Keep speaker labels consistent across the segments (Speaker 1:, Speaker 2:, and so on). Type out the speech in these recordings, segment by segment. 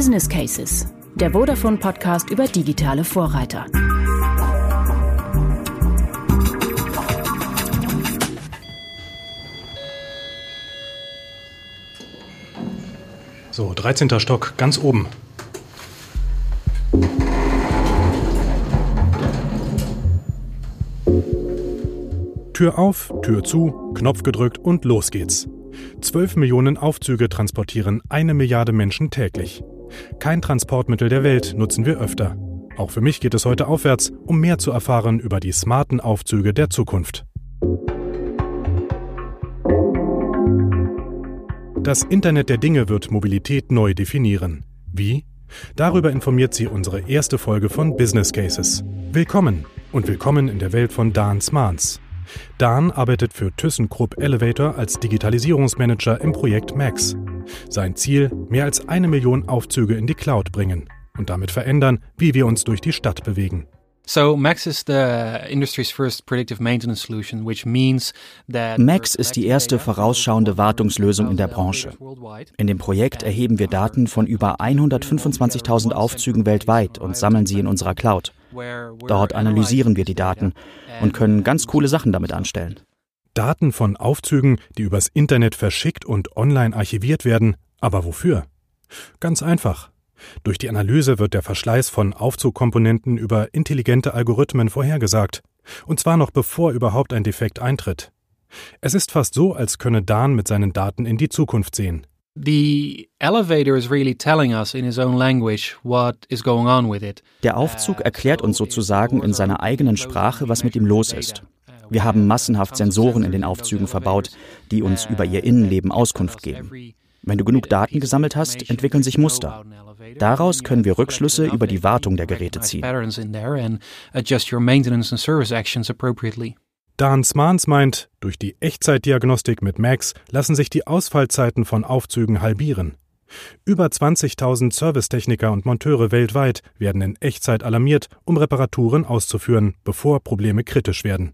Speaker 1: Business Cases, der Vodafone Podcast über digitale Vorreiter.
Speaker 2: So, 13. Stock, ganz oben. Tür auf, Tür zu, Knopf gedrückt und los geht's. 12 Millionen Aufzüge transportieren eine Milliarde Menschen täglich. Kein Transportmittel der Welt nutzen wir öfter. Auch für mich geht es heute aufwärts, um mehr zu erfahren über die smarten Aufzüge der Zukunft. Das Internet der Dinge wird Mobilität neu definieren. Wie? Darüber informiert sie unsere erste Folge von Business Cases. Willkommen und willkommen in der Welt von Dan Smans. Dan arbeitet für ThyssenKrupp Elevator als Digitalisierungsmanager im Projekt Max. Sein Ziel, mehr als eine Million Aufzüge in die Cloud bringen und damit verändern, wie wir uns durch die Stadt bewegen.
Speaker 3: So Max is the industry's first predictive maintenance solution, which means that
Speaker 4: Max ist die erste vorausschauende Wartungslösung in der Branche. In dem Projekt erheben wir Daten von über 125.000 Aufzügen weltweit und sammeln sie in unserer Cloud. Dort analysieren wir die Daten und können ganz coole Sachen damit anstellen.
Speaker 2: Daten von Aufzügen, die übers Internet verschickt und online archiviert werden, aber wofür? Ganz einfach. Durch die Analyse wird der Verschleiß von Aufzugkomponenten über intelligente Algorithmen vorhergesagt, und zwar noch bevor überhaupt ein Defekt eintritt. Es ist fast so, als könne Dan mit seinen Daten in die Zukunft sehen.
Speaker 3: The elevator is really telling us in his own language what is going on with it.
Speaker 4: Der Aufzug erklärt uns sozusagen in seiner eigenen Sprache, was mit ihm los ist. Wir haben massenhaft Sensoren in den Aufzügen verbaut, die uns über ihr Innenleben Auskunft geben. Wenn du genug Daten gesammelt hast, entwickeln sich Muster. Daraus können wir Rückschlüsse über die Wartung der Geräte ziehen.
Speaker 2: Dan Smans meint, durch die Echtzeitdiagnostik mit Max lassen sich die Ausfallzeiten von Aufzügen halbieren. Über 20.000 Servicetechniker und Monteure weltweit werden in Echtzeit alarmiert, um Reparaturen auszuführen, bevor Probleme kritisch werden.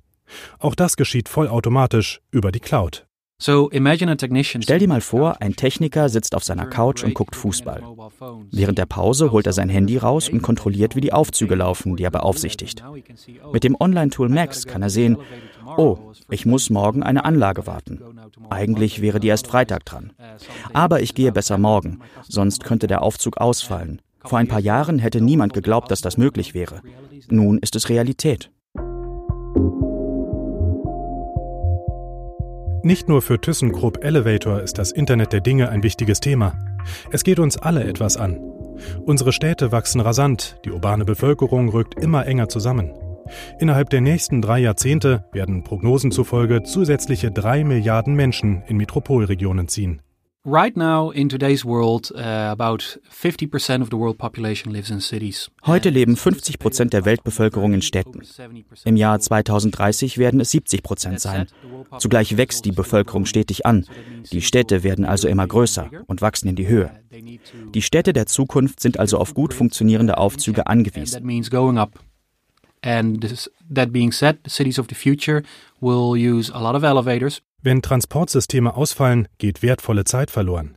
Speaker 2: Auch das geschieht vollautomatisch über die Cloud.
Speaker 4: Stell dir mal vor, ein Techniker sitzt auf seiner Couch und guckt Fußball. Während der Pause holt er sein Handy raus und kontrolliert, wie die Aufzüge laufen, die er beaufsichtigt. Mit dem Online-Tool Max kann er sehen, oh, ich muss morgen eine Anlage warten. Eigentlich wäre die erst Freitag dran. Aber ich gehe besser morgen, sonst könnte der Aufzug ausfallen. Vor ein paar Jahren hätte niemand geglaubt, dass das möglich wäre. Nun ist es Realität.
Speaker 2: Nicht nur für ThyssenKrupp Elevator ist das Internet der Dinge ein wichtiges Thema. Es geht uns alle etwas an. Unsere Städte wachsen rasant, die urbane Bevölkerung rückt immer enger zusammen. Innerhalb der nächsten drei Jahrzehnte werden Prognosen zufolge zusätzliche drei Milliarden Menschen in Metropolregionen ziehen.
Speaker 3: Right now in today's world, uh, about 50% of the world population lives in cities.
Speaker 4: Heute leben 50 Prozent der Weltbevölkerung in Städten. Im Jahr 2030 werden es 70 Prozent sein. Zugleich wächst die Bevölkerung stetig an. Die Städte werden also immer größer und wachsen in die Höhe. Die Städte der Zukunft sind also auf gut funktionierende Aufzüge angewiesen.
Speaker 3: And that being said, the cities of the future will use a lot of elevators.
Speaker 2: Wenn Transportsysteme ausfallen, geht wertvolle Zeit verloren.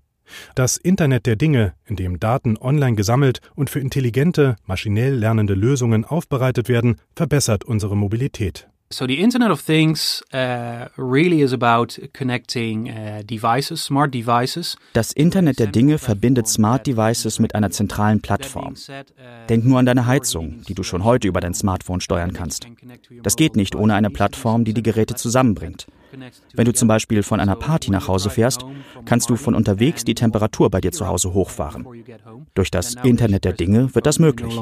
Speaker 2: Das Internet der Dinge, in dem Daten online gesammelt und für intelligente, maschinell lernende Lösungen aufbereitet werden, verbessert unsere Mobilität.
Speaker 3: So the Internet of Things uh, really is about connecting uh, devices, smart devices.
Speaker 4: Das Internet der Dinge verbindet Smart Devices mit einer zentralen Plattform. Denk nur an deine Heizung, die du schon heute über dein Smartphone steuern kannst. Das geht nicht ohne eine Plattform, die die Geräte zusammenbringt. Wenn du zum Beispiel von einer Party nach Hause fährst, kannst du von unterwegs die Temperatur bei dir zu Hause hochfahren. Durch das Internet der Dinge wird das möglich.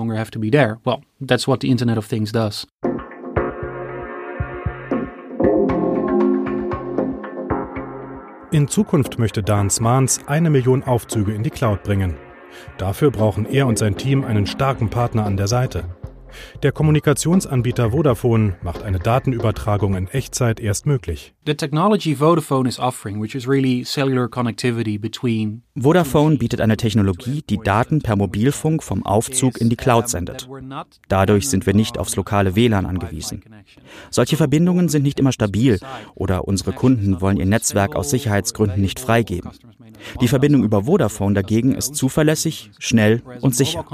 Speaker 2: In Zukunft möchte Dan Smans eine Million Aufzüge in die Cloud bringen. Dafür brauchen er und sein Team einen starken Partner an der Seite. Der Kommunikationsanbieter Vodafone macht eine Datenübertragung in Echtzeit erst möglich.
Speaker 3: Vodafone
Speaker 4: Vodafone bietet eine Technologie, die Daten per Mobilfunk vom Aufzug in die Cloud sendet. Dadurch sind wir nicht aufs lokale WLAN angewiesen. Solche Verbindungen sind nicht immer stabil oder unsere Kunden wollen ihr Netzwerk aus Sicherheitsgründen nicht freigeben. Die Verbindung über Vodafone dagegen ist zuverlässig, schnell und sicher.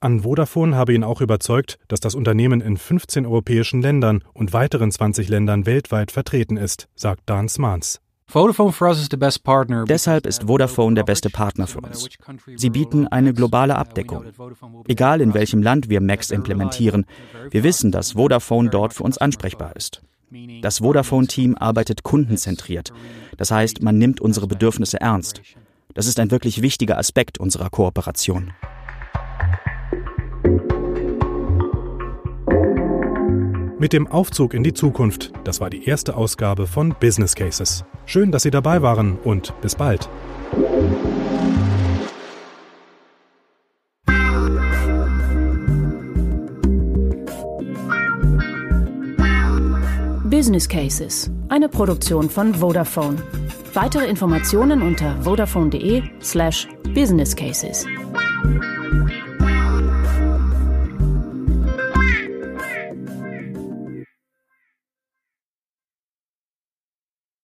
Speaker 2: An Vodafone habe ihn auch überzeugt, dass das Unternehmen in 15 europäischen Ländern und weiteren 20 Ländern weltweit vertreten ist, sagt Dan Smans.
Speaker 4: Deshalb ist Vodafone der beste Partner für uns. Sie bieten eine globale Abdeckung. Egal in welchem Land wir Max implementieren, wir wissen, dass Vodafone dort für uns ansprechbar ist. Das Vodafone-Team arbeitet kundenzentriert. Das heißt, man nimmt unsere Bedürfnisse ernst. Das ist ein wirklich wichtiger Aspekt unserer Kooperation.
Speaker 2: Mit dem Aufzug in die Zukunft, das war die erste Ausgabe von Business Cases. Schön, dass Sie dabei waren und bis bald.
Speaker 1: Business Cases, eine Produktion von Vodafone. Weitere Informationen unter vodafone.de slash businesscases.